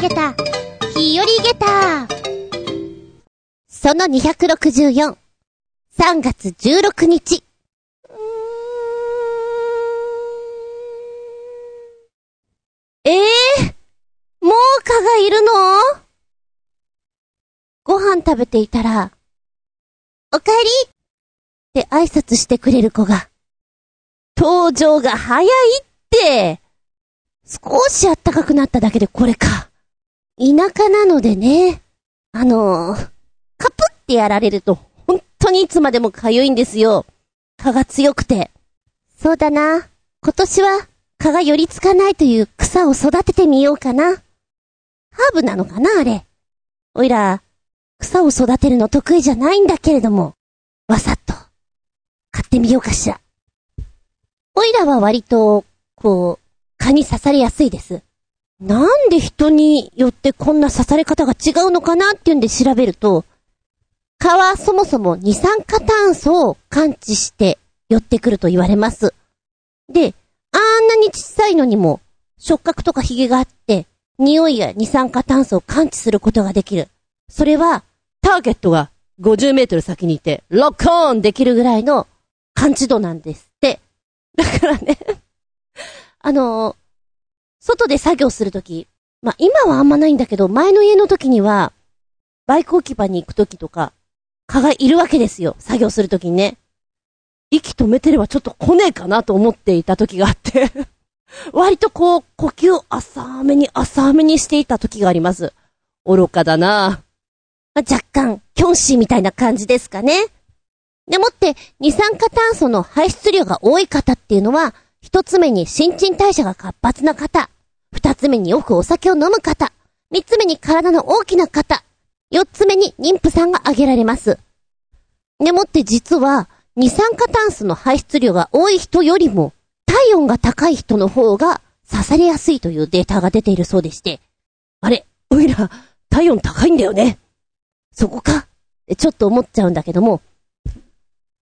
げた、日和げた。その264、3月16日。ええー、もう蚊がいるの？ご飯食べていたら、おかえりって挨拶してくれる子が、登場が早いって、少し暖かくなっただけでこれか。田舎なのでね、あのー、カプってやられると、本当にいつまでも痒いんですよ。蚊が強くて。そうだな。今年は蚊が寄りつかないという草を育ててみようかな。ハーブなのかなあれ。おいら、草を育てるの得意じゃないんだけれども、わさっと、買ってみようかしら。おいらは割と、こう、蚊に刺されやすいです。なんで人によってこんな刺され方が違うのかなっていうんで調べると、蚊はそもそも二酸化炭素を感知して寄ってくると言われます。で、あんなに小さいのにも触覚とか髭があって、匂いや二酸化炭素を感知することができる。それは、ターゲットが50メートル先にいて、ロックオンできるぐらいの感知度なんですって。だからねあのー、外で作業するとき、まあ、今はあんまないんだけど、前の家の時には、バイク置き場に行くときとか、蚊がいるわけですよ。作業するときにね。息止めてればちょっと来ねえかなと思っていた時があって 割とこう、呼吸浅めに浅めにしていた時があります。愚かだな若干、キョンシーみたいな感じですかね。でもって、二酸化炭素の排出量が多い方っていうのは、一つ目に新陳代謝が活発な方、二つ目によくお酒を飲む方、三つ目に体の大きな方、四つ目に妊婦さんが挙げられます。でもって実は、二酸化炭素の排出量が多い人よりも、体温が高い人の方が刺されやすいというデータが出ているそうでして、あれ、おいら、体温高いんだよね。そこかちょっと思っちゃうんだけども、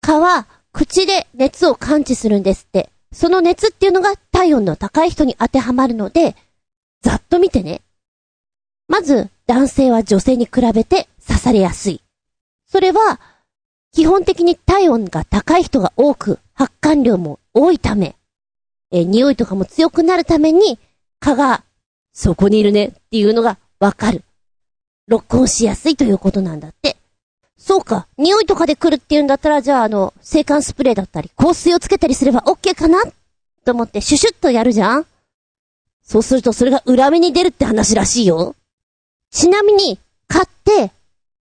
蚊は口で熱を感知するんですって。その熱っていうのが体温の高い人に当てはまるので、ざっと見てね。まず、男性は女性に比べて刺されやすい。それは、基本的に体温が高い人が多く、発汗量も多いため、え匂いとかも強くなるために、蚊が、そこにいるねっていうのがわかる。ロックオンしやすいということなんだって。そうか、匂いとかで来るっていうんだったら、じゃああの、制汗スプレーだったり、香水をつけたりすれば OK かなと思ってシュシュッとやるじゃん。そうするとそれが裏目に出るって話らしいよ。ちなみに、買って、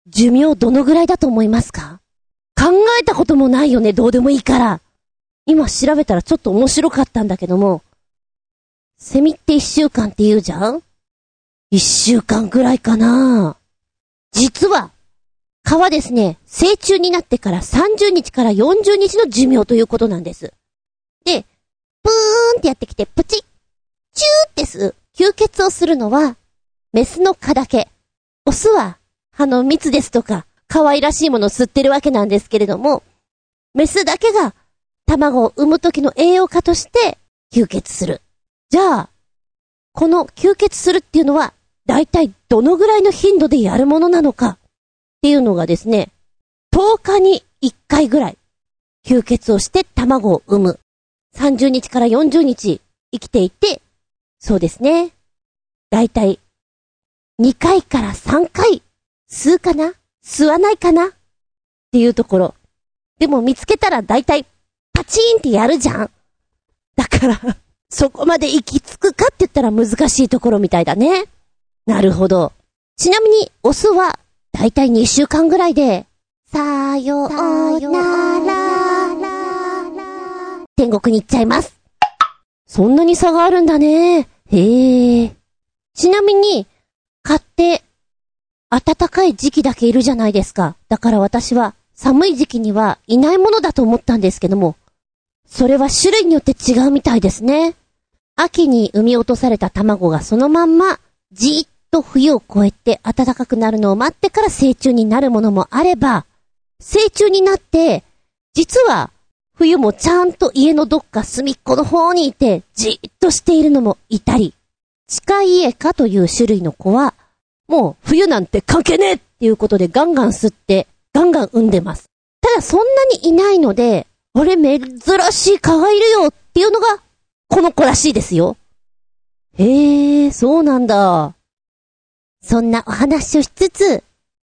寿命どのぐらいだと思いますか？考えたこともないよね、どうでもいいから。今調べたらちょっと面白かったんだけども、セミって一週間って言うじゃん？一週間ぐらいかな。実は、蚊はですね、成虫になってから30日から40日の寿命ということなんです。で、プーンってやってきて、プチッ、チューってす、吸血をするのは、メスの蚊だけ。オスは、歯の蜜ですとか、可愛らしいものを吸ってるわけなんですけれども、メスだけが卵を産む時の栄養価として吸血する。じゃあ、この吸血するっていうのは、だいたいどのぐらいの頻度でやるものなのかっていうのがですね、10日に1回ぐらい吸血をして卵を産む。30日から40日生きていて、そうですね。だいたい2回から3回吸うかな？吸わないかな？っていうところ。でも見つけたら大体、パチーンってやるじゃんだからそこまで行き着くかって言ったら難しいところみたいだね。なるほど。ちなみに、オスは、大体2週間ぐらいで、さようなら、天国に行っちゃいます。そんなに差があるんだね。へえ。ちなみに、買って暖かい時期だけいるじゃないですか。だから私は寒い時期にはいないものだと思ったんですけども、それは種類によって違うみたいですね。秋に産み落とされた卵がそのまんまじーっと冬を越えて暖かくなるのを待ってから成虫になるものもあれば、成虫になって、実は冬もちゃんと家のどっか隅っこの方にいてじーっとしているのもいたり、地下家科という種類の子は、もう冬なんて関係ねえっていうことでガンガン吸って、ガンガン産んでます。ただそんなにいないので、あれ珍しい蚊がいるよっていうのが、この子らしいですよ。へえ、そうなんだ。そんなお話をしつつ、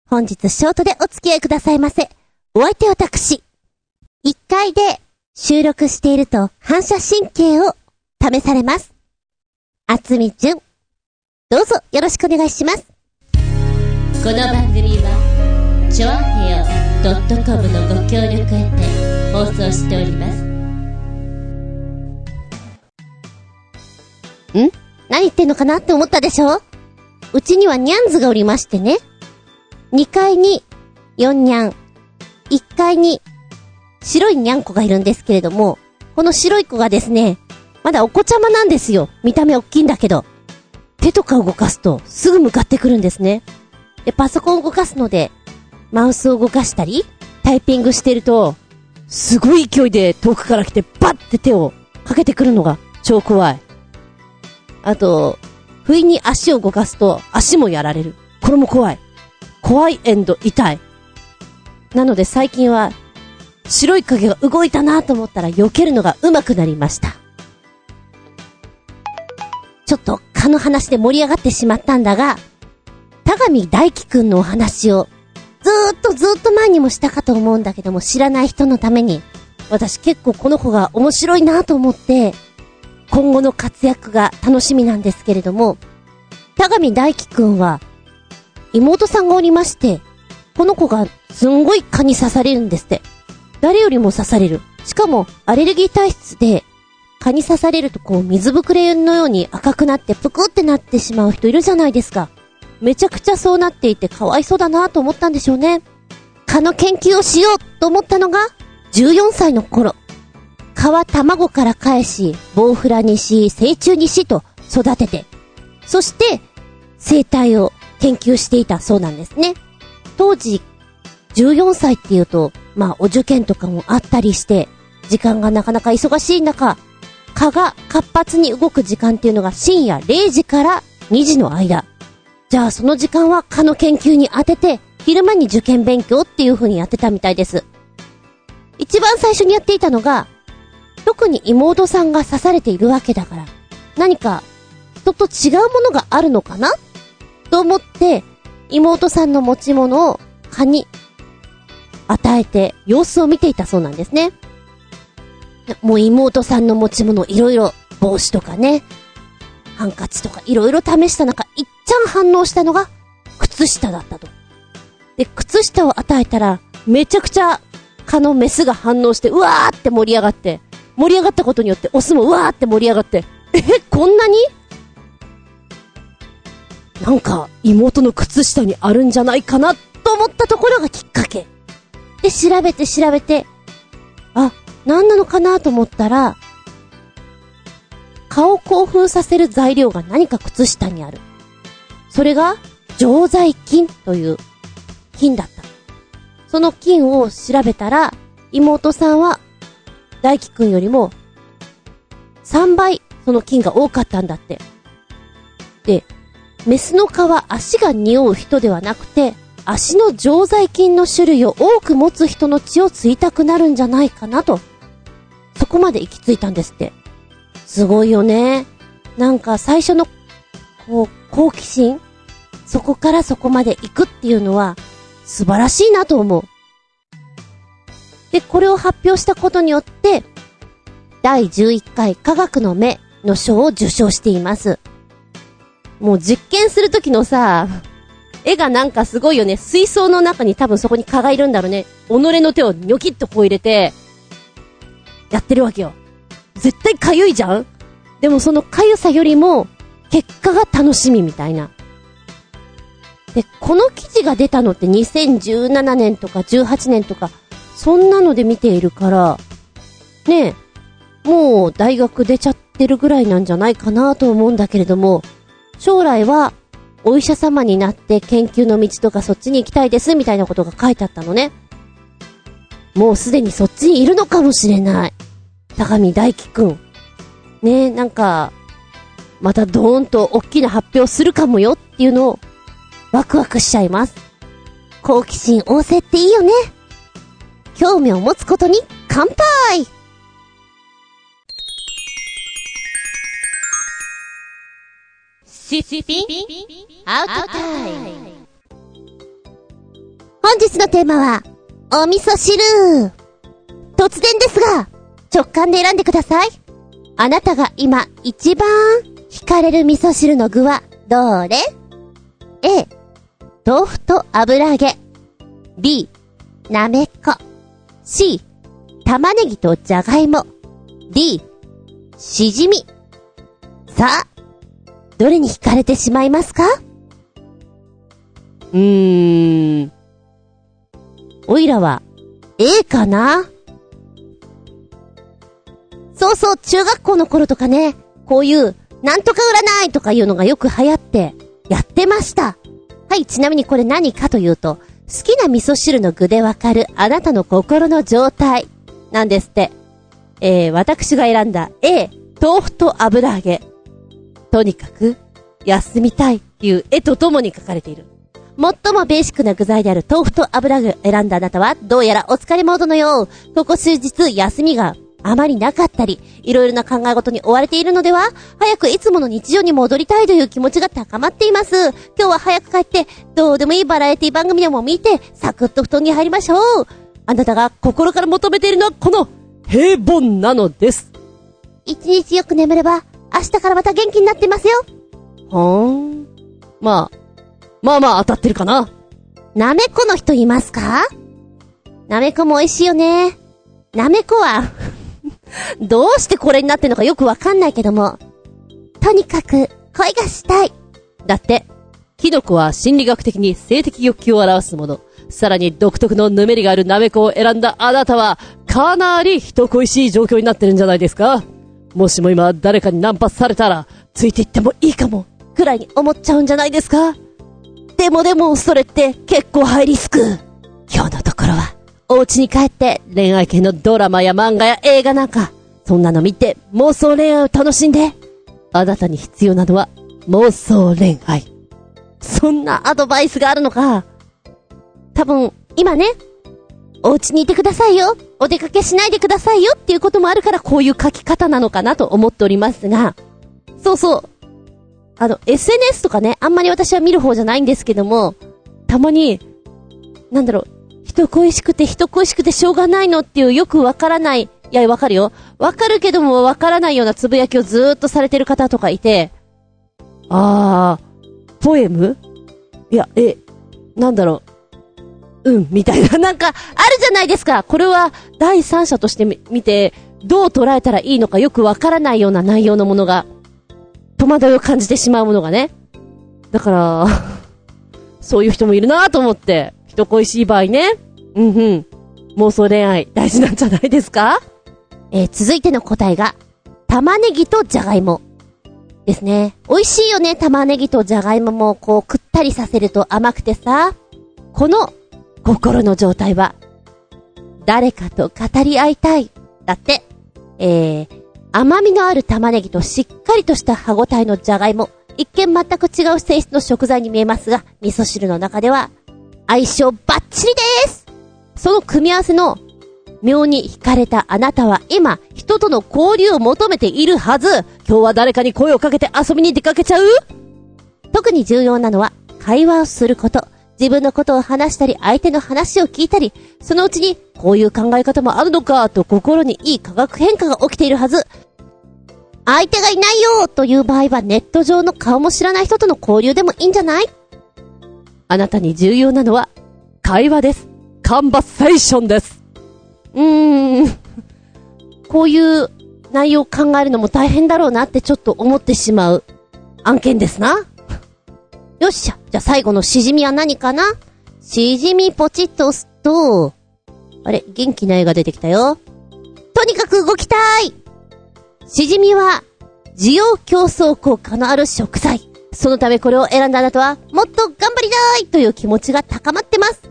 本日ショートでお付き合いくださいませ。お相手私。1階で収録していると反射神経を試されます。あつみじゅん。どうぞよろしくお願いします。この番組は、ちょあへよ .com のご協力へて放送しております。ん？何言ってんのかなって思ったでしょ？うちにはニャンズがおりましてね。2階に4ニャン、1階に白いニャンコがいるんですけれども、この白い子がですね、まだお子ちゃまなんですよ。見た目大きいんだけど。手とか動かすとすぐ向かってくるんですね。で、パソコンを動かすので、マウスを動かしたり、タイピングしてると、すごい勢いで遠くから来てバッて手をかけてくるのが超怖い。あと、不意に足を動かすと足もやられる。これも怖い。怖いエンド痛い。なので最近は白い影が動いたなと思ったら避けるのが上手くなりました。ちょっと蚊の話で盛り上がってしまったんだが、田上大輝くんのお話をずーっとずーっと前にもしたかと思うんだけども知らない人のために、私結構この子が面白いなと思って、今後の活躍が楽しみなんですけれども、田上大輝くんは、妹さんがおりまして、この子がすんごい蚊に刺されるんですって。誰よりも刺される。しかも、アレルギー体質で、蚊に刺されるとこう水ぶくれのように赤くなってぷくってなってしまう人いるじゃないですか。めちゃくちゃそうなっていてかわいそうだなと思ったんでしょうね。蚊の研究をしようと思ったのが、14歳の頃。蚊は卵から返し、ボウフラにし、成虫にしと育てて、そして、生態を研究していたそうなんですね。当時、14歳っていうと、まあ、お受験とかもあったりして、時間がなかなか忙しい中、蚊が活発に動く時間っていうのが深夜0時から2時の間。じゃあその時間は蚊の研究に当てて、昼間に受験勉強っていう風にやってたみたいです。一番最初にやっていたのが、特に妹さんが刺されているわけだから、何か人と違うものがあるのかな？と思って、妹さんの持ち物を蚊に与えて様子を見ていたそうなんですね。もう妹さんの持ち物いろいろ帽子とかね、ハンカチとかいろいろ試した中、いっちゃん反応したのが靴下だったと。で、靴下を与えたら、めちゃくちゃ蚊のメスが反応して、うわーって盛り上がって、盛り上がったことによってオスもわーって盛り上がって、え、こんなに？なんか、妹の靴下にあるんじゃないかなと思ったところがきっかけ。で、調べて調べて、あ、何なのかなと思ったら、顔を興奮させる材料が何か靴下にある。それが、常在菌という菌だった。その菌を調べたら、妹さんは、大輝くんよりも、3倍その菌が多かったんだって。で、メスの蚊は足が匂う人ではなくて、足の常在菌の種類を多く持つ人の血を吸いたくなるんじゃないかなと、そこまで行き着いたんですって。すごいよね。なんか最初の、こう、好奇心？そこからそこまで行くっていうのは、素晴らしいなと思う。で、これを発表したことによって、第11回科学の目の賞を受賞しています。もう実験するときのさ、絵がなんかすごいよね。水槽の中に多分そこに蚊がいるんだろうね。己の手をニョキッとこう入れて、やってるわけよ。絶対かゆいじゃん？でもそのかゆさよりも、結果が楽しみみたいな。で、この記事が出たのって2017年とか18年とか、そんなので見ているから、ねえ、もう大学出ちゃってるぐらいなんじゃないかなと思うんだけれども、将来はお医者様になって研究の道とかそっちに行きたいですみたいなことが書いてあったのね。もうすでにそっちにいるのかもしれない。高見大輝くん。ねえ、なんか、またドーンと大きな発表するかもよっていうのをワクワクしちゃいます。好奇心旺盛っていいよね。興味を持つことに乾杯シシピンアウトタイム本日のテーマは、お味噌汁突然ですが、直感で選んでください。あなたが今一番惹かれる味噌汁の具はどれ ?A、豆腐と油揚げ。B、なめこ。C、玉ねぎとじゃがいも。D、しじみ。さあ、どれに惹かれてしまいますか？うーん。おいらは A かな？そうそう、中学校の頃とかね、こういう、なんとか占いとかいうのがよく流行って、やってました。はい、ちなみにこれ何かというと、好きな味噌汁の具でわかるあなたの心の状態なんですって。えー、私が選んだ A、豆腐と油揚げ。とにかく、休みたいっていう絵とともに書かれている。最もベーシックな具材である豆腐と油揚げを選んだあなたは、どうやらお疲れモードのよう。ここ数日休みがあまりなかったり、いろいろな考え事に追われているのでは早くいつもの日常に戻りたいという気持ちが高まっています。今日は早く帰って、どうでもいいバラエティ番組でも見て、サクッと布団に入りましょう。あなたが心から求めているのはこの平凡なのです。一日よく眠れば、明日からまた元気になってますよ。ほーん。まあ、まあまあ当たってるかな。なめこの人いますか？なめこも美味しいよね。なめこはどうしてこれになってんのかよくわかんないけども。とにかく、恋がしたい。だって、キノコは心理学的に性的欲求を表すもの。さらに独特のぬめりがあるナメコを選んだあなたは、かなり人恋しい状況になってるんじゃないですかもしも今誰かにナンパされたら、ついていってもいいかも、くらいに思っちゃうんじゃないですかでもでも、それって結構ハイリスク。今日のところは、お家に帰って恋愛系のドラマや漫画や映画なんか、そんなの見て妄想恋愛を楽しんで。あなたに必要なのは妄想恋愛。そんなアドバイスがあるのか。多分、今ね、お家にいてくださいよ。お出かけしないでくださいよっていうこともあるからこういう書き方なのかなと思っておりますが、そうそう。あの、SNS とかね、あんまり私は見る方じゃないんですけども、たまに、なんだろう、人恋しくて人恋しくてしょうがないのっていうよくわからない、いや、わかるよ。わかるけどもわからないようなつぶやきをずーっとされてる方とかいて、あー、ポエム？いや、え、なんだろう。うん、みたいな。なんか、あるじゃないですか。これは、第三者として見て、どう捉えたらいいのかよくわからないような内容のものが、戸惑いを感じてしまうものがね。だから、そういう人もいるなと思って。人恋しい場合ね。うんうん。妄想恋愛大事なんじゃないですか？えー、続いての答えが、玉ねぎとじゃがいも。ですね。美味しいよね、玉ねぎとじゃがいもも、こう、くったりさせると甘くてさ。この、心の状態は、誰かと語り合いたい。だって、えー、甘みのある玉ねぎとしっかりとした歯ごたえのじゃがいも。一見全く違う性質の食材に見えますが、味噌汁の中では相性バッチリです。その組み合わせの妙に惹かれたあなたは今、人との交流を求めているはず。今日は誰かに声をかけて遊びに出かけちゃう？特に重要なのは、会話をすること。自分のことを話したり、相手の話を聞いたり、そのうちに、こういう考え方もあるのか、と心にいい化学変化が起きているはず。相手がいないよ！という場合は、ネット上の顔も知らない人との交流でもいいんじゃない？あなたに重要なのは、会話です。カンバセーションです。うーん。こういう内容を考えるのも大変だろうなってちょっと思ってしまう案件ですな。よっしゃ。じゃあ最後のしじみは何かな？しじみポチッと押すと、あれ、元気な絵が出てきたよ。とにかく動きたいしじみは、需要競争効果のある食材。そのためこれを選んだあなたは、もっと頑張りたいという気持ちが高まってます。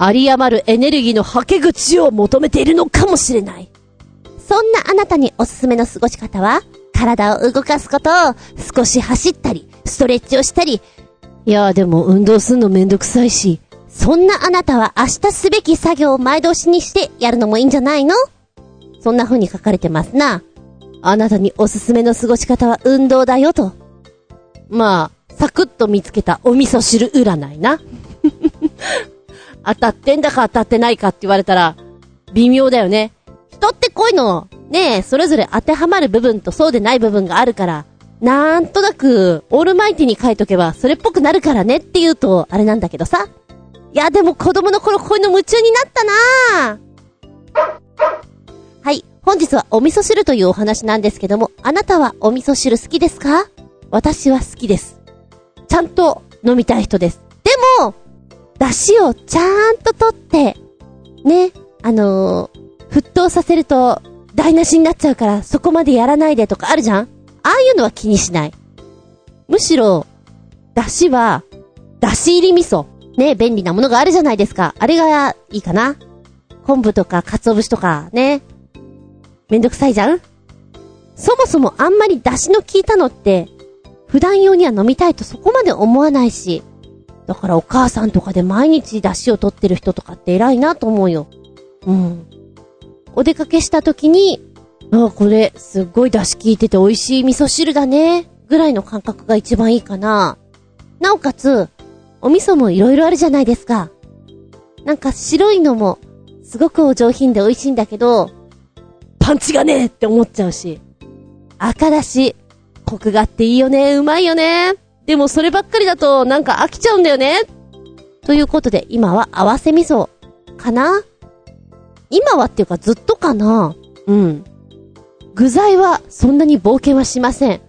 有り余るエネルギーのはけ口を求めているのかもしれない。そんなあなたにおすすめの過ごし方は、体を動かすことを少し走ったり、ストレッチをしたり。いやでも運動すんのめんどくさいし。そんなあなたは明日すべき作業を前倒しにしてやるのもいいんじゃないの？そんな風に書かれてますな。あなたにおすすめの過ごし方は運動だよと。まあ、サクッと見つけたお味噌汁占いな。当たってんだか当たってないかって言われたら、微妙だよね。人ってこういうの、ねえ、それぞれ当てはまる部分とそうでない部分があるから、なんとなく、オールマイティに書いとけば、それっぽくなるからねって言うと、あれなんだけどさ。いや、でも子供の頃こういうの夢中になったなはい。本日はお味噌汁というお話なんですけども、あなたはお味噌汁好きですか？私は好きです。ちゃんと飲みたい人です。でも、出汁をちゃんと取って、ね、あのー、沸騰させると台無しになっちゃうからそこまでやらないでとかあるじゃん？ああいうのは気にしない。むしろ、出汁は、出汁入り味噌。ね、便利なものがあるじゃないですか。あれがいいかな。昆布とか鰹節とかね。めんどくさいじゃん？そもそもあんまり出汁の効いたのって、普段用には飲みたいとそこまで思わないし。だからお母さんとかで毎日出汁を取ってる人とかって偉いなと思うよ。うん。お出かけした時に、ああ、これ、すっごい出汁効いてて美味しい味噌汁だね。ぐらいの感覚が一番いいかな。なおかつ、お味噌も色々あるじゃないですか。なんか白いのも、すごくお上品で美味しいんだけど、パンチがねえって思っちゃうし。赤だし、コクがあっていいよね、うまいよね。でもそればっかりだとなんか飽きちゃうんだよね。ということで今は合わせ味噌かな今はっていうかずっとかなうん。具材はそんなに冒険はしません。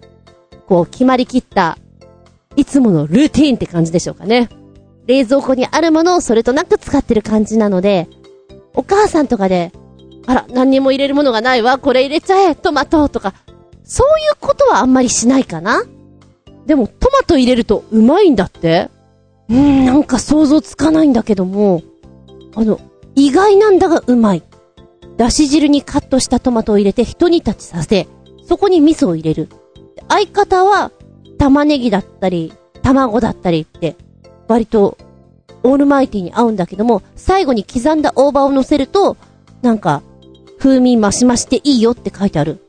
こう決まりきった、いつものルーティーンって感じでしょうかね。冷蔵庫にあるものをそれとなく使ってる感じなので、お母さんとかで、あら、何にも入れるものがないわ、これ入れちゃえ、トマトとか、そういうことはあんまりしないかなでも、トマト入れるとうまいんだってうーん、なんか想像つかないんだけども、あの、意外なんだがうまい。だし汁にカットしたトマトを入れて一煮立ちさせ、そこに味噌を入れる。相方は、玉ねぎだったり、卵だったりって、割と、オールマイティに合うんだけども、最後に刻んだ大葉を乗せると、なんか、風味増し増していいよって書いてある。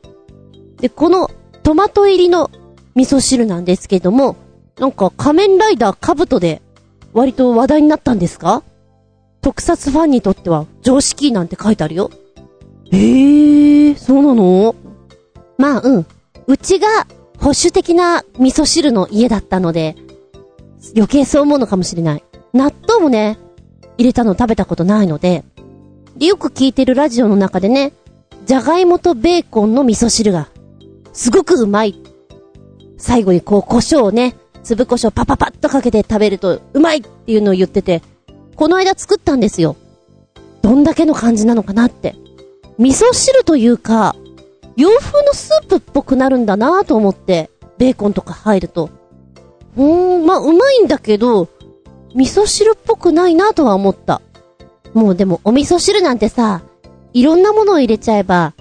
で、このトマト入りの味噌汁なんですけども、なんか仮面ライダーカブトで割と話題になったんですか？特撮ファンにとっては常識なんて書いてあるよ。えー、そうなの？まあ、うん。うちが保守的な味噌汁の家だったので、余計そう思うのかもしれない。納豆もね、入れたの食べたことないので、で、よく聞いてるラジオの中でね、じゃがいもとベーコンの味噌汁が、すごくうまい。最後にこう胡椒をね、粒胡椒パパパッとかけて食べるとうまいっていうのを言ってて、この間作ったんですよ。どんだけの感じなのかなって。味噌汁というか、洋風のスープっぽくなるんだなと思って、ベーコンとか入ると。うーん、まあ、うまいんだけど、味噌汁っぽくないなとは思った。もうでもお味噌汁なんてさ、いろんなものを入れちゃえば、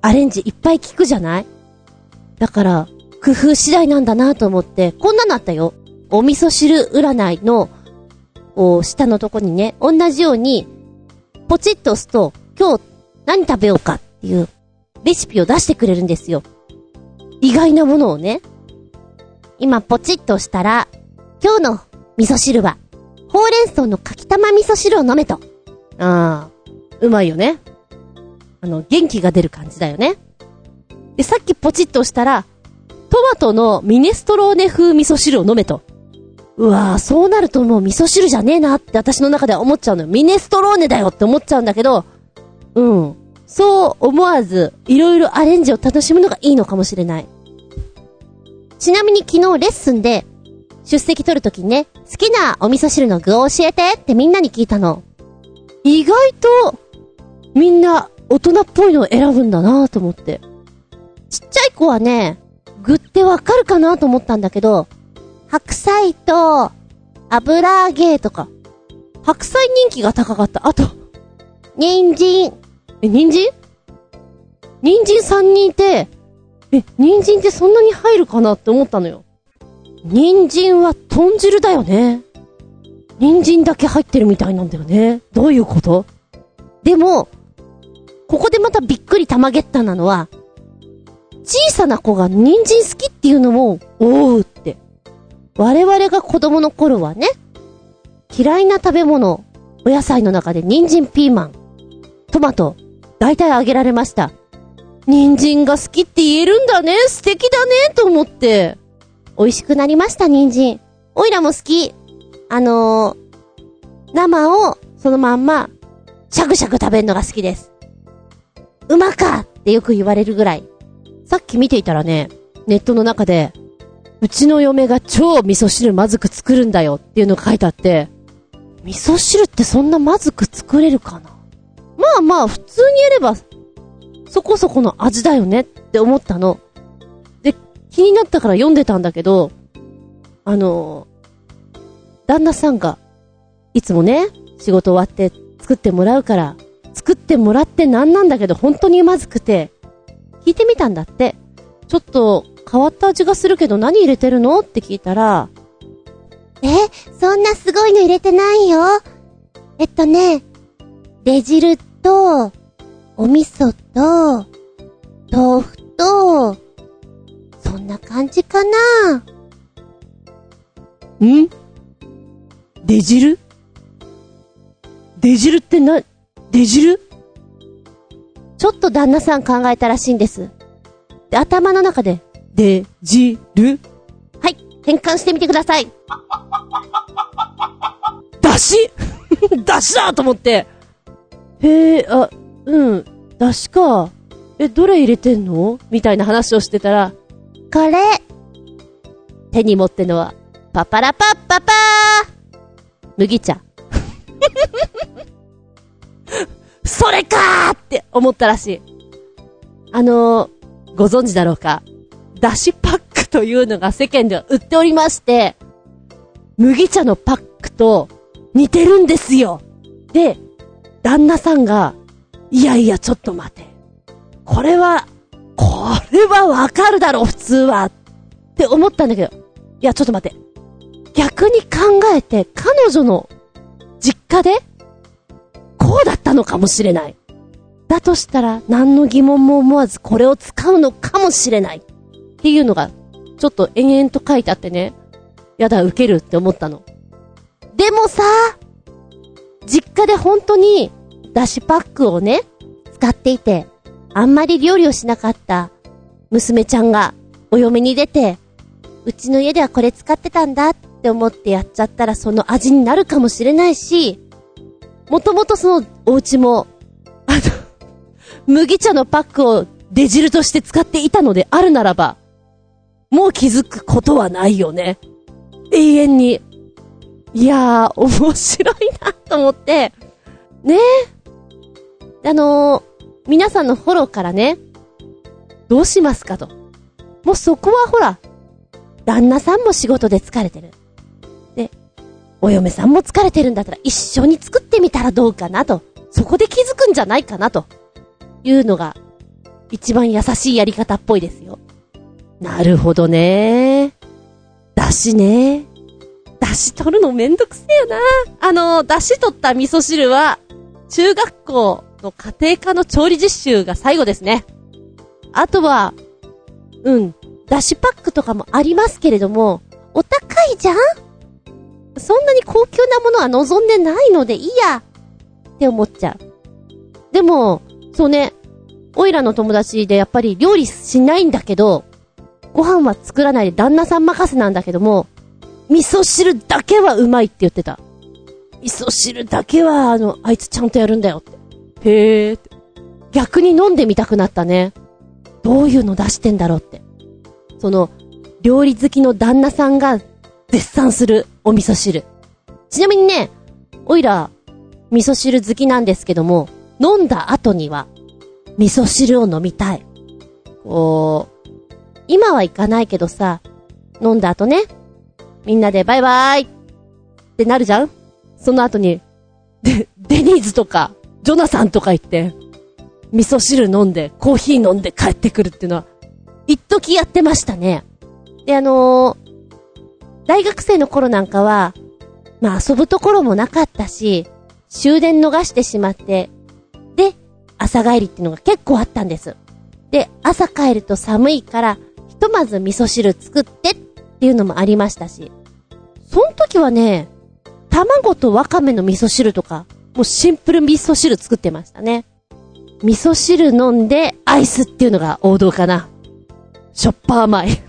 アレンジいっぱい効くじゃない？だから、工夫次第なんだなと思って、こんなのあったよ。お味噌汁占いのこう、下のとこにね、同じように、ポチッと押すと、今日何食べようかっていうレシピを出してくれるんですよ。意外なものをね。今ポチッと押したら、今日の味噌汁は、ほうれん草のかきたま味噌汁を飲めと。ああ、うまいよね。あの、元気が出る感じだよね。で、さっきポチッと押したら、トマトのミネストローネ風味噌汁を飲めと。うわぁ、そうなるともう味噌汁じゃねえなって私の中では思っちゃうのよ。ミネストローネだよって思っちゃうんだけど、うん。そう思わず、いろいろアレンジを楽しむのがいいのかもしれない。ちなみに昨日レッスンで、出席取るときにね、好きなお味噌汁の具を教えてってみんなに聞いたの。意外と、みんな大人っぽいのを選ぶんだなぁと思って。ちっちゃい子はね、具ってわかるかなと思ったんだけど、白菜と、油揚げとか。白菜人気が高かった。あと、人参。え、人参？人参3人いて、え、人参ってそんなに入るかなって思ったのよ。人参は豚汁だよね。人参だけ入ってるみたいなんだよね。どういうこと？でも、ここでまたびっくり玉ゲッタなのは、小さな子が人参好きっていうのも、おうって。我々が子供の頃はね、嫌いな食べ物、お野菜の中で人参ピーマン、トマト、大体あげられました。人参が好きって言えるんだね素敵だねと思って。美味しくなりました、人参。おいらも好き。あのー、生をそのまんま、シャクシャク食べるのが好きです。うまかってよく言われるぐらい。さっき見ていたらね、ネットの中で、うちの嫁が超味噌汁まずく作るんだよっていうのが書いてあって、味噌汁ってそんなまずく作れるかな？まあまあ、普通にやればそこそこの味だよねって思ったの。で、気になったから読んでたんだけど、あの、旦那さんが、いつもね、仕事終わって作ってもらうから、作ってもらってなんなんだけど本当にまずくて、聞いてみたんだって。ちょっと変わった味がするけど何入れてるの？って聞いたら、え、そんなすごいの入れてないよ。えっとね、レ汁と、お味噌と、豆腐と、そんな感じかな。ん？出汁出汁ってな、出汁ちょっと旦那さん考えたらしいんです。で、頭の中で、出汁はい、変換してみてください。だし？だしだと思って。へえ、あ、うん、だしか。え、どれ入れてんの？みたいな話をしてたら、これ手に持ってのは、パパラパッパパー麦茶。それかーって思ったらしい。あのー、ご存知だろうか。だしパックというのが世間では売っておりまして、麦茶のパックと似てるんですよ。で、旦那さんがいやいや、ちょっと待て。これは、これはわかるだろ、普通は。って思ったんだけど。いや、ちょっと待て。逆に考えて、彼女の実家で、こうだったのかもしれない。だとしたら、何の疑問も思わずこれを使うのかもしれない。っていうのが、ちょっと延々と書いてあってね。やだ、受けるって思ったの。でもさ、実家で本当にだしパックをね、使っていて、あんまり料理をしなかった娘ちゃんがお嫁に出て、うちの家ではこれ使ってたんだって思ってやっちゃったらその味になるかもしれないし、もともとそのお家も、あの、麦茶のパックを出汁として使っていたのであるならば、もう気づくことはないよね。永遠に。いやー、面白いなと思って、ねえ、あのー、皆さんのフォローからね、どうしますかと。もうそこはほら、旦那さんも仕事で疲れてる。お嫁さんも疲れてるんだったら一緒に作ってみたらどうかなと。そこで気づくんじゃないかなと。いうのが、一番優しいやり方っぽいですよ。なるほどね。だしね。だし取るのめんどくせえよな。あの、だし取った味噌汁は、中学校の家庭科の調理実習が最後ですね。あとは、うん、だしパックとかもありますけれども、お高いじゃん？そんなに高級なものは望んでないのでいいやって思っちゃう。でも、そうね、おいらの友達でやっぱり料理しないんだけど、ご飯は作らないで旦那さん任せなんだけども、味噌汁だけはうまいって言ってた。味噌汁だけは、あの、あいつちゃんとやるんだよって。へーって逆に飲んでみたくなったね。どういうの出してんだろうって。その、料理好きの旦那さんが絶賛するお味噌汁。ちなみにね、おいら、味噌汁好きなんですけども、飲んだ後には、味噌汁を飲みたい。こう、今は行かないけどさ、飲んだ後ね、みんなでバイバーイってなるじゃん?その後に、で、デニーズとか、ジョナサンとか行って、味噌汁飲んで、コーヒー飲んで帰ってくるっていうのは、一時やってましたね。で、あのー大学生の頃なんかは、まあ遊ぶところもなかったし、終電逃してしまって、で、朝帰りっていうのが結構あったんです。で、朝帰ると寒いから、ひとまず味噌汁作ってっていうのもありましたし、その時はね、卵とわかめの味噌汁とか、もうシンプル味噌汁作ってましたね。味噌汁飲んでアイスっていうのが王道かな。しょっぱ甘い。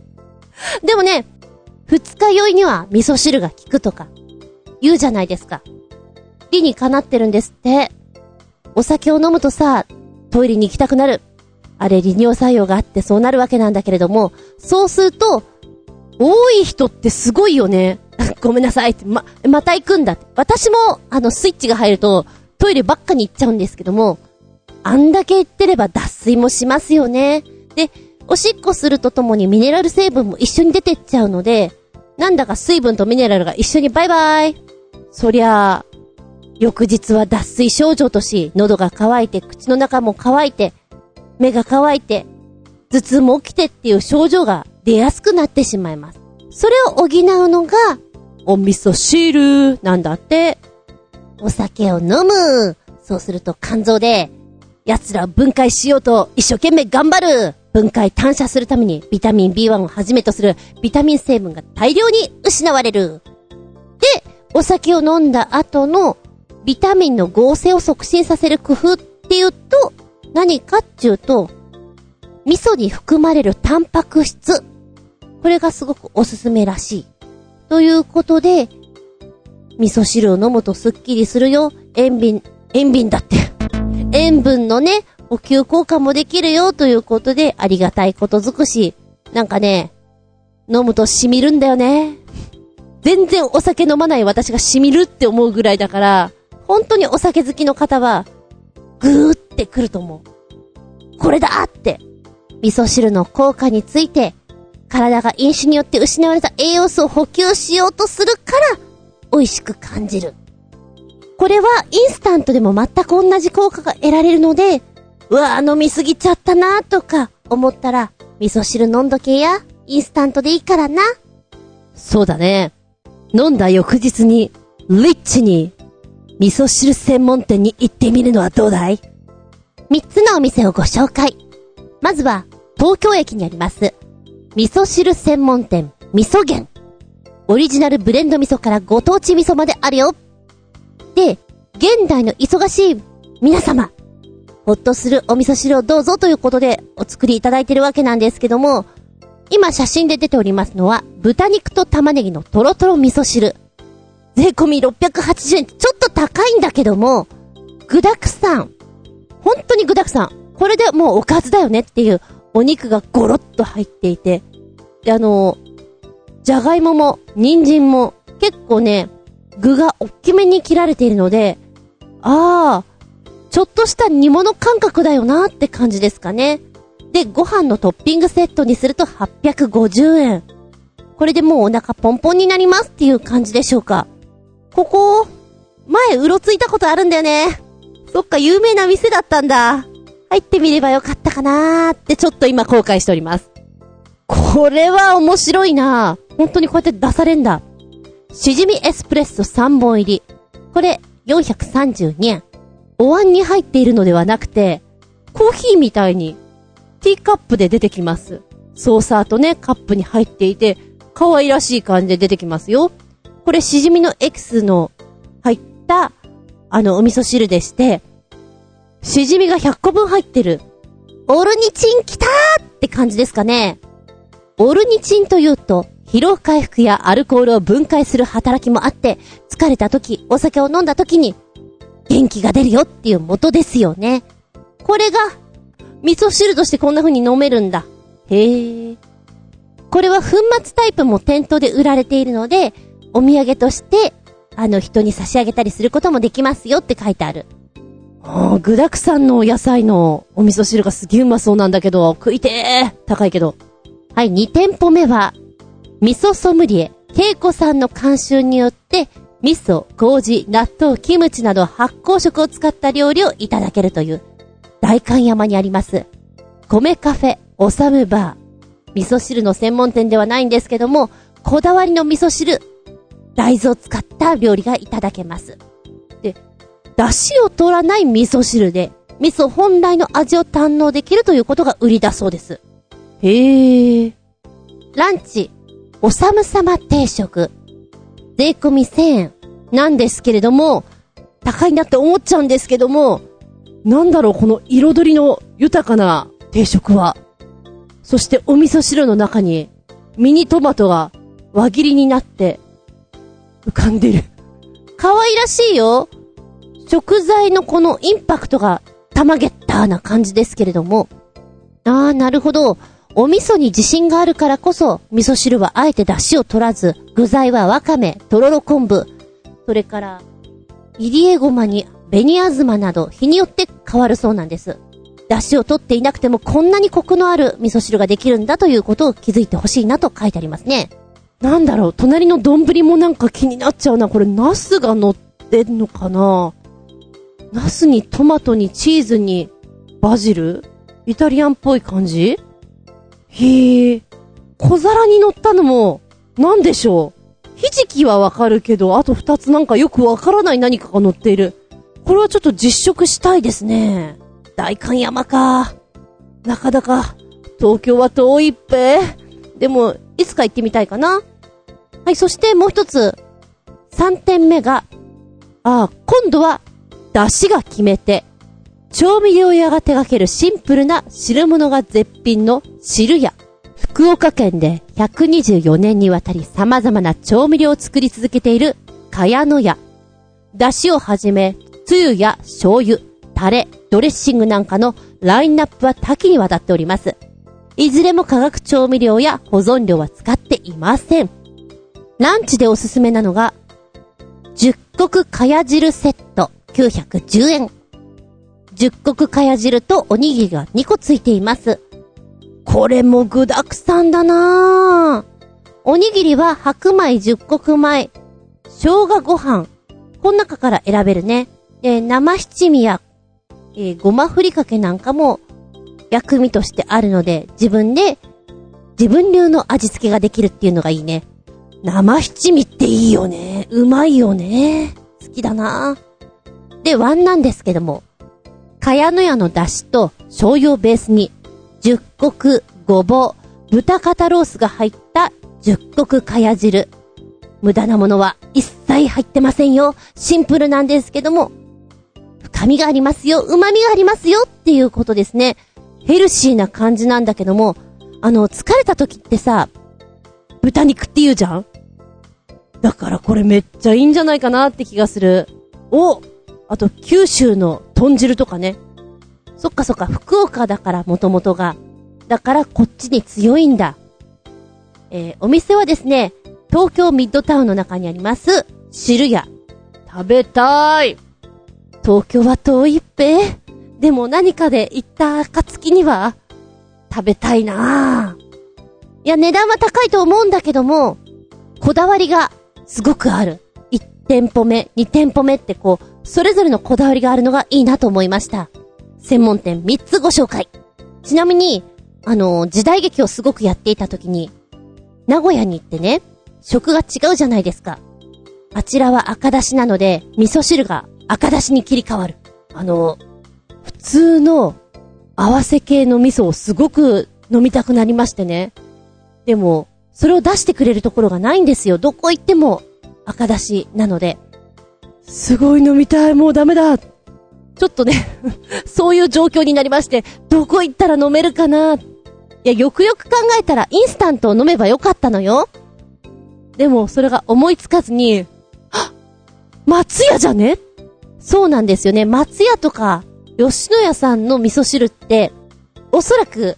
でもね、二日酔いには味噌汁が効くとか、言うじゃないですか。理にかなってるんですって。お酒を飲むとさ、トイレに行きたくなる。あれ利尿作用があってそうなるわけなんだけれども、そうすると、多い人ってすごいよね。ごめんなさいって、ま、また行くんだって。私も、あの、スイッチが入ると、トイレばっかに行っちゃうんですけども、あんだけ行ってれば脱水もしますよね。で、おしっこするとともにミネラル成分も一緒に出てっちゃうので、なんだか水分とミネラルが一緒にバイバイ。そりゃあ、翌日は脱水症状とし、喉が渇いて、口の中も渇いて、目が渇いて、頭痛も起きてっていう症状が出やすくなってしまいます。それを補うのが、お味噌汁なんだって。お酒を飲む。そうすると肝臓で、奴ら分解しようと一生懸命頑張る。分解単射するためにビタミン B1 をはじめとするビタミン成分が大量に失われる。で、お酒を飲んだ後のビタミンの合成を促進させる工夫っていうと、何かっていうと、味噌に含まれるタンパク質。これがすごくおすすめらしい。ということで、味噌汁を飲むとスッキリするよ。塩分、塩分だって。塩分のね、補給効果もできるよということで、ありがたいことづくし、なんかね、飲むと染みるんだよね。全然お酒飲まない私が染みるって思うぐらいだから、本当にお酒好きの方は、ぐーってくると思う。これだって。味噌汁の効果について、体が飲酒によって失われた栄養素を補給しようとするから、美味しく感じる。これはインスタントでも全く同じ効果が得られるので、うわぁ飲みすぎちゃったなとか思ったら、味噌汁飲んどけや、インスタントでいいからな。そうだね。飲んだ翌日に、リッチに、味噌汁専門店に行ってみるのはどうだい？三つのお店をご紹介。まずは、東京駅にあります、味噌汁専門店、味噌源。オリジナルブレンド味噌からご当地味噌まであるよ。で、現代の忙しい皆様、ほっとするお味噌汁をどうぞということでお作りいただいてるわけなんですけども、今写真で出ておりますのは、豚肉と玉ねぎのトロトロ味噌汁。税込み680円。ちょっと高いんだけども、具沢山。本当に具沢山。これでもうおかずだよねっていうお肉がゴロッと入っていて。で、あの、じゃがいもも、人参も、結構ね、具が大きめに切られているので、ああ、ちょっとした煮物感覚だよなって感じですかね。で、ご飯のトッピングセットにすると850円。これでもうお腹ポンポンになりますっていう感じでしょうか。ここ、前うろついたことあるんだよね。そっか、有名な店だったんだ。入ってみればよかったかなーってちょっと今後悔しております。これは面白いな本当にこうやって出されんだ。しじみエスプレッソ3本入り。これ、432円。お椀に入っているのではなくて、コーヒーみたいに、ティーカップで出てきます。ソーサーとね、カップに入っていて、可愛らしい感じで出てきますよ。これ、しじみのエキスの入った、あの、お味噌汁でして、しじみが100個分入ってる。オルニチン来たーって感じですかね。オルニチンというと、疲労回復やアルコールを分解する働きもあって、疲れた時、お酒を飲んだ時に、元気が出るよっていう元ですよね。これが、味噌汁としてこんな風に飲めるんだ。へえ。これは粉末タイプも店頭で売られているので、お土産として、あの人に差し上げたりすることもできますよって書いてある。ああ、具沢山のお野菜のお味噌汁がすげえうまそうなんだけど、食いてー高いけど。はい、2店舗目は、味噌ソムリエ、ケイコさんの監修によって、味噌、麹、納豆、キムチなど発酵食を使った料理をいただけるという、大観山にあります、米カフェ、おさむバー。味噌汁の専門店ではないんですけども、こだわりの味噌汁、大豆を使った料理がいただけます。で、出汁を取らない味噌汁で、味噌本来の味を堪能できるということが売りだそうです。へー。ランチ、おさむさま定食。税込み1000円なんですけれども、高いなって思っちゃうんですけども、なんだろう、この彩りの豊かな定食は。そしてお味噌汁の中にミニトマトが輪切りになって浮かんでる。可愛らしいよ。食材のこのインパクトがたまげったーな感じですけれども。あー、なるほど。お味噌に自信があるからこそ、味噌汁はあえて出汁を取らず、具材はわかめ、とろろ昆布、それから、入りエゴマに紅あずまなど、日によって変わるそうなんです。出汁を取っていなくてもこんなにコクのある味噌汁ができるんだということを気づいてほしいなと書いてありますね。なんだろう、隣の丼もなんか気になっちゃうな。これ、ナスが乗ってんのかな？ナスにトマトにチーズにバジル？イタリアンっぽい感じ？へえ。小皿に乗ったのも、なんでしょう？ひじきはわかるけど、あと二つなんかよくわからない何かが乗っている。これはちょっと実食したいですね。大観山か。なかなか、東京は遠いっぺ。でも、いつか行ってみたいかな。はい、そしてもう一つ。三点目が、ああ、今度は、出汁が決めて、調味料屋が手掛けるシンプルな汁物が絶品の汁屋。福岡県で124年にわたり様々な調味料を作り続けている、茅野屋。出汁をはじめ、つゆや醤油、タレ、ドレッシングなんかのラインナップは多岐にわたっております。いずれも化学調味料や保存料は使っていません。ランチでおすすめなのが、十穀かや汁セット910円。十穀かや汁とおにぎりが2個ついています。これも具沢山だなぁ。おにぎりは白米十穀米、生姜ご飯、この中から選べるね。で、生七味や、えー、ごまふりかけなんかも薬味としてあるので、自分で自分流の味付けができるっていうのがいいね。生七味っていいよね。うまいよね。好きだなで、ワンなんですけども、かやのやの出汁と醤油をベースに、十穀、ごぼう、豚肩ロースが入った十穀かや汁。無駄なものは一切入ってませんよ。シンプルなんですけども、深みがありますよ、旨味がありますよっていうことですね。ヘルシーな感じなんだけども、あの、疲れた時ってさ、豚肉って言うじゃん？だからこれめっちゃいいんじゃないかなって気がする。おあと、九州の豚汁とかね。そっかそっか、福岡だから元々が。だからこっちに強いんだ。えー、お店はですね、東京ミッドタウンの中にあります、汁屋。食べたーい。東京は遠いっぺ。でも何かで行った暁には、食べたいなぁ。いや、値段は高いと思うんだけども、こだわりがすごくある。1店舗目、2店舗目ってこう、それぞれのこだわりがあるのがいいなと思いました。専門店3つご紹介。ちなみに、あの、時代劇をすごくやっていた時に、名古屋に行ってね、食が違うじゃないですか。あちらは赤だしなので、味噌汁が赤だしに切り替わる。あの、普通の合わせ系の味噌をすごく飲みたくなりましてね。でも、それを出してくれるところがないんですよ。どこ行っても赤だしなので。すごい飲みたい、もうダメだ。ちょっとね そういう状況になりまして、どこ行ったら飲めるかないや、よくよく考えたらインスタントを飲めばよかったのよ。でも、それが思いつかずに、は松屋じゃね？そうなんですよね。松屋とか、吉野家さんの味噌汁って、おそらく、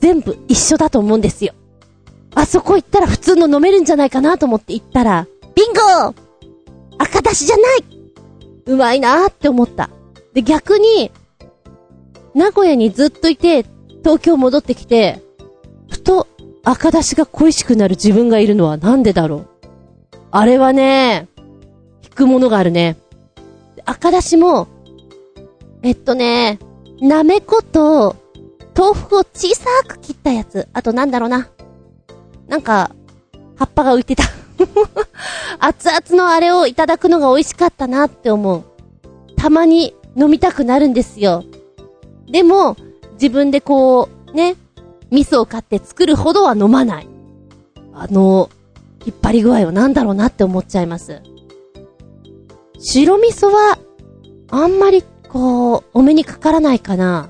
全部一緒だと思うんですよ。あそこ行ったら普通の飲めるんじゃないかなと思って行ったら、ビンゴ赤だしじゃないうまいなーって思った。で、逆に、名古屋にずっといて、東京戻ってきて、ふと赤だしが恋しくなる自分がいるのはなんでだろう。あれはね、引くものがあるね。赤だしも、えっとね、なめこと、豆腐を小さく切ったやつ。あとなんだろうな。なんか、葉っぱが浮いてた。熱々のあれをいただくのが美味しかったなって思う。たまに飲みたくなるんですよ。でも、自分でこう、ね、味噌を買って作るほどは飲まない。あの、引っ張り具合は何だろうなって思っちゃいます。白味噌は、あんまり、こう、お目にかからないかな。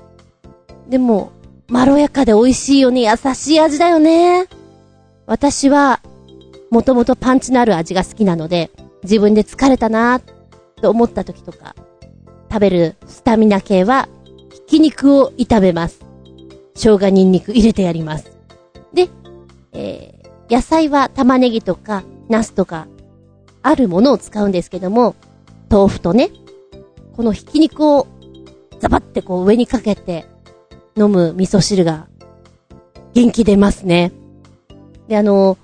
でも、まろやかで美味しいよね。優しい味だよね。私は、もともとパンチのある味が好きなので、自分で疲れたなと思った時とか、食べるスタミナ系は、ひき肉を炒めます。生姜ニンニク入れてやります。で、えー、野菜は玉ねぎとか、ナスとか、あるものを使うんですけども、豆腐とね、このひき肉をザバってこう上にかけて飲む味噌汁が元気出ますね。で、あの、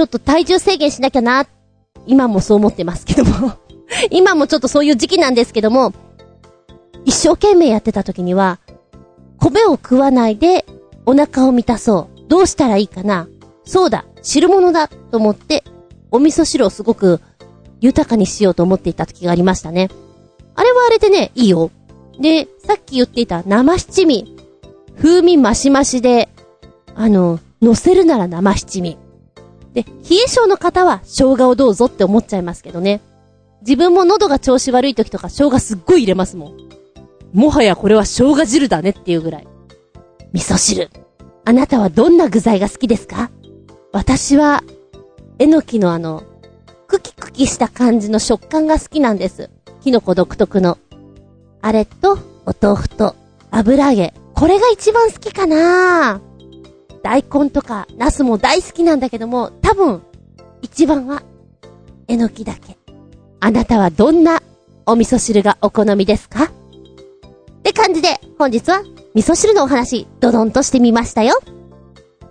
ちょっと体重制限しなきゃな、今もそう思ってますけども 今もちょっとそういう時期なんですけども、一生懸命やってた時には、米を食わないでお腹を満たそう。どうしたらいいかなそうだ、汁物だと思って、お味噌汁をすごく豊かにしようと思っていた時がありましたね。あれはあれでね、いいよ。で、さっき言っていた生七味。風味マシマシで、あの、乗せるなら生七味。で、冷え性の方は生姜をどうぞって思っちゃいますけどね。自分も喉が調子悪い時とか生姜すっごい入れますもん。もはやこれは生姜汁だねっていうぐらい。味噌汁。あなたはどんな具材が好きですか？私は、えのきのあの、クキクキした感じの食感が好きなんです。キノコ独特の。あれと、お豆腐と、油揚げ。これが一番好きかなぁ大根とか、ナスも大好きなんだけども、多分、一番は、えのきだけ。あなたはどんなお味噌汁がお好みですか？って感じで、本日は味噌汁のお話、ドドンとしてみましたよ。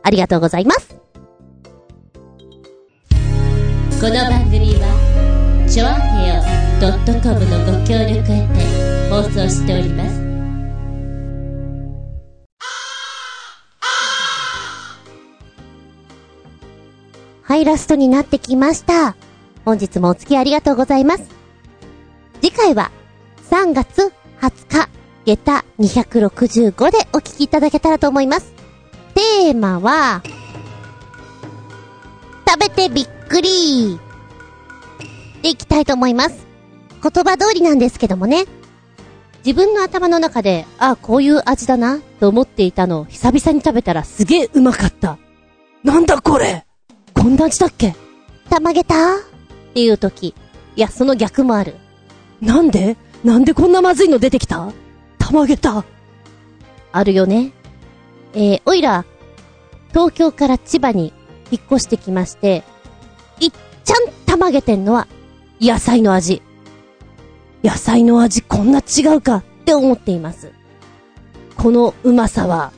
ありがとうございます。この番組は、ちょあへよ .com のご協力へて放送しております。はい、ラストになってきました。本日もお付き合いありがとうございます。次回は3月20日、下駄265でお聞きいただけたらと思います。テーマは、食べてびっくりでいきたいと思います。言葉通りなんですけどもね。自分の頭の中で、ああ、こういう味だな、と思っていたのを久々に食べたらすげえうまかった。なんだこれこんな味だっけ？たまげたっていう時。いや、その逆もある。なんで？なんでこんなまずいの出てきた？たまげた。あるよね。えー、おいら、東京から千葉に引っ越してきまして、いっちゃんたまげてんのは、野菜の味。野菜の味こんな違うか？って思っています。このうまさは、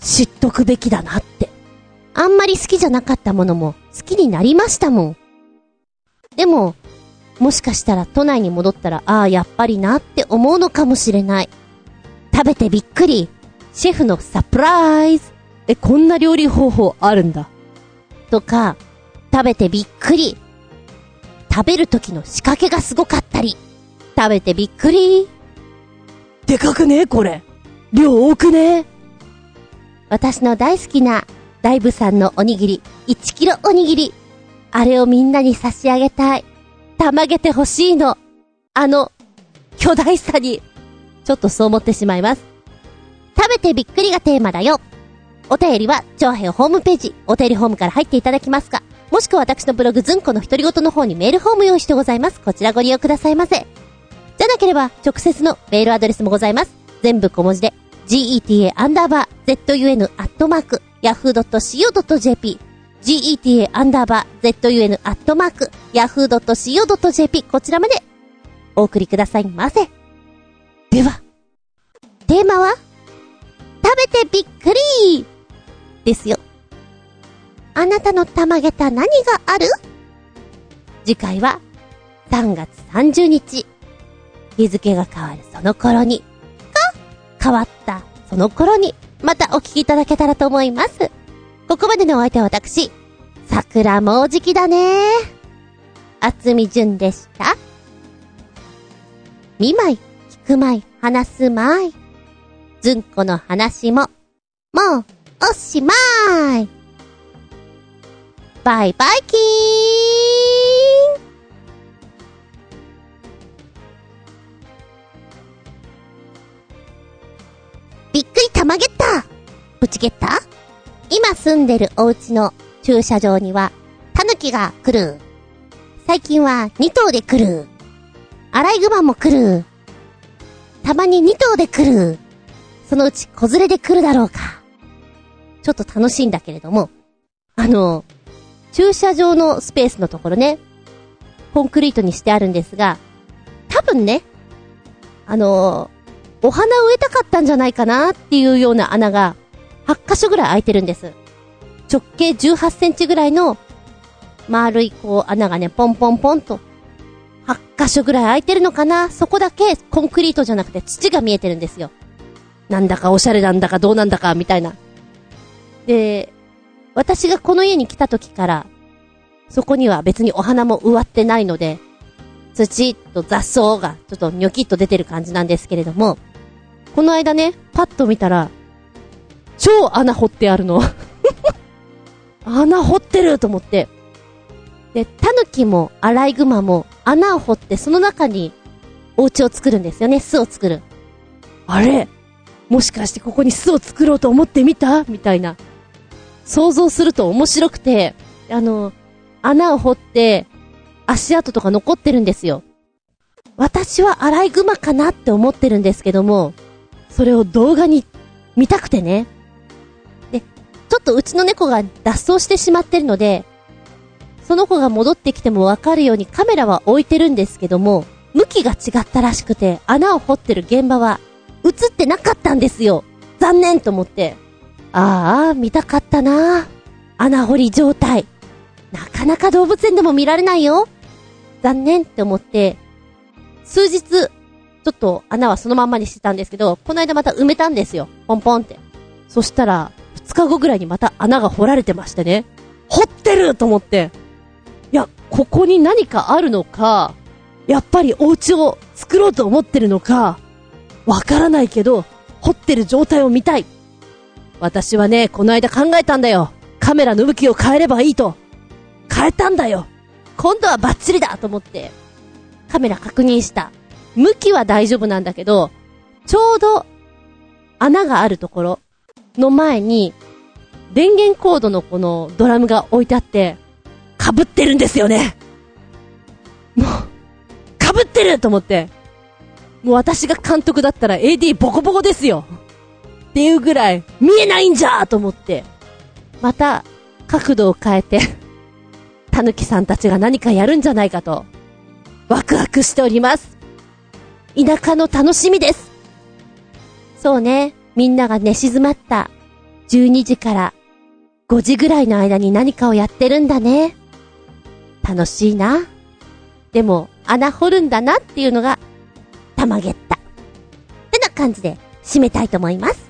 知っとくべきだなって。あんまり好きじゃなかったものも好きになりましたもん。でも、もしかしたら都内に戻ったら、ああ、やっぱりなって思うのかもしれない。食べてびっくり。シェフのサプライズ。え、こんな料理方法あるんだ。とか、食べてびっくり。食べる時の仕掛けがすごかったり。食べてびっくり。でかくねこれ。量多くね私の大好きなダイブさんのおにぎり、1キロおにぎり。あれをみんなに差し上げたい。たまげてほしいの。あの、巨大さに。ちょっとそう思ってしまいます。食べてびっくりがテーマだよ。お便りは、長編ホームページ、お便りホームから入っていただきますか。もしくは私のブログズンコの独り言の方にメールフォーム用意してございます。こちらご利用くださいませ。じゃなければ、直接のメールアドレスもございます。全部小文字で、geta アンダーバー zun アットマーク yahoo.co.jp geta アンダーバー zun アットマーク yahoo.co.jp こちらまでお送りくださいませ。では、テーマは食べてびっくりですよ。あなたのたまげた何がある？次回は3月30日。日付が変わるその頃に、か変わったその頃にまたお聞きいただけたらと思います。ここまでのお相手は私、桜もうじきだねあつみじゅんでした。見舞い、聞く舞い、話す舞い。ずんこの話も、もう、おしまい。バイバイキーンたまげったぶちげった？今住んでるお家の駐車場には、タヌキが来る。最近は2頭で来る。アライグマも来る。たまに2頭で来る。そのうち子連れで来るだろうか。ちょっと楽しいんだけれども、あの、駐車場のスペースのところね、コンクリートにしてあるんですが、多分ね、あの、お花植えたかったんじゃないかなっていうような穴が8箇所ぐらい開いてるんです。直径18センチぐらいの丸いこう穴がね、ポンポンポンと8箇所ぐらい開いてるのかなそこだけコンクリートじゃなくて土が見えてるんですよ。なんだかおしゃれなんだかどうなんだかみたいな。で、私がこの家に来た時から、そこには別にお花も植わってないので、土と雑草がちょっとニョキッと出てる感じなんですけれども、この間ね、パッと見たら、超穴掘ってあるの。穴掘ってると思って。で、タヌキもアライグマも穴を掘ってその中にお家を作るんですよね、巣を作る。あれ？もしかしてここに巣を作ろうと思ってみた？みたいな。想像すると面白くて、あの、穴を掘って足跡とか残ってるんですよ。私はアライグマかなって思ってるんですけども、それを動画に見たくてね。で、ちょっとうちの猫が脱走してしまってるので、その子が戻ってきてもわかるようにカメラは置いてるんですけども、向きが違ったらしくて、穴を掘ってる現場は映ってなかったんですよ。残念と思って。ああ、見たかったな穴掘り状態。なかなか動物園でも見られないよ。残念って思って、数日、ちょっと穴はそのまんまにしてたんですけど、この間また埋めたんですよ。ポンポンって。そしたら、2日後ぐらいにまた穴が掘られてましてね。掘ってると思って。いや、ここに何かあるのか、やっぱりお家を作ろうと思ってるのか、わからないけど、掘ってる状態を見たい。私はね、この間考えたんだよ。カメラの向きを変えればいいと。変えたんだよ。今度はバッチリだと思って、カメラ確認した。向きは大丈夫なんだけど、ちょうど、穴があるところの前に、電源コードのこのドラムが置いてあって、被ってるんですよね。もう、被ってると思って。もう私が監督だったら AD ボコボコですよ。っていうぐらい、見えないんじゃと思って。また、角度を変えて、たぬきさんたちが何かやるんじゃないかと、ワクワクしております。田舎の楽しみです。そうね、みんなが寝静まった12時から5時ぐらいの間に何かをやってるんだね。楽しいな。でも、穴掘るんだなっていうのが、たまげった。ってな感じで締めたいと思います。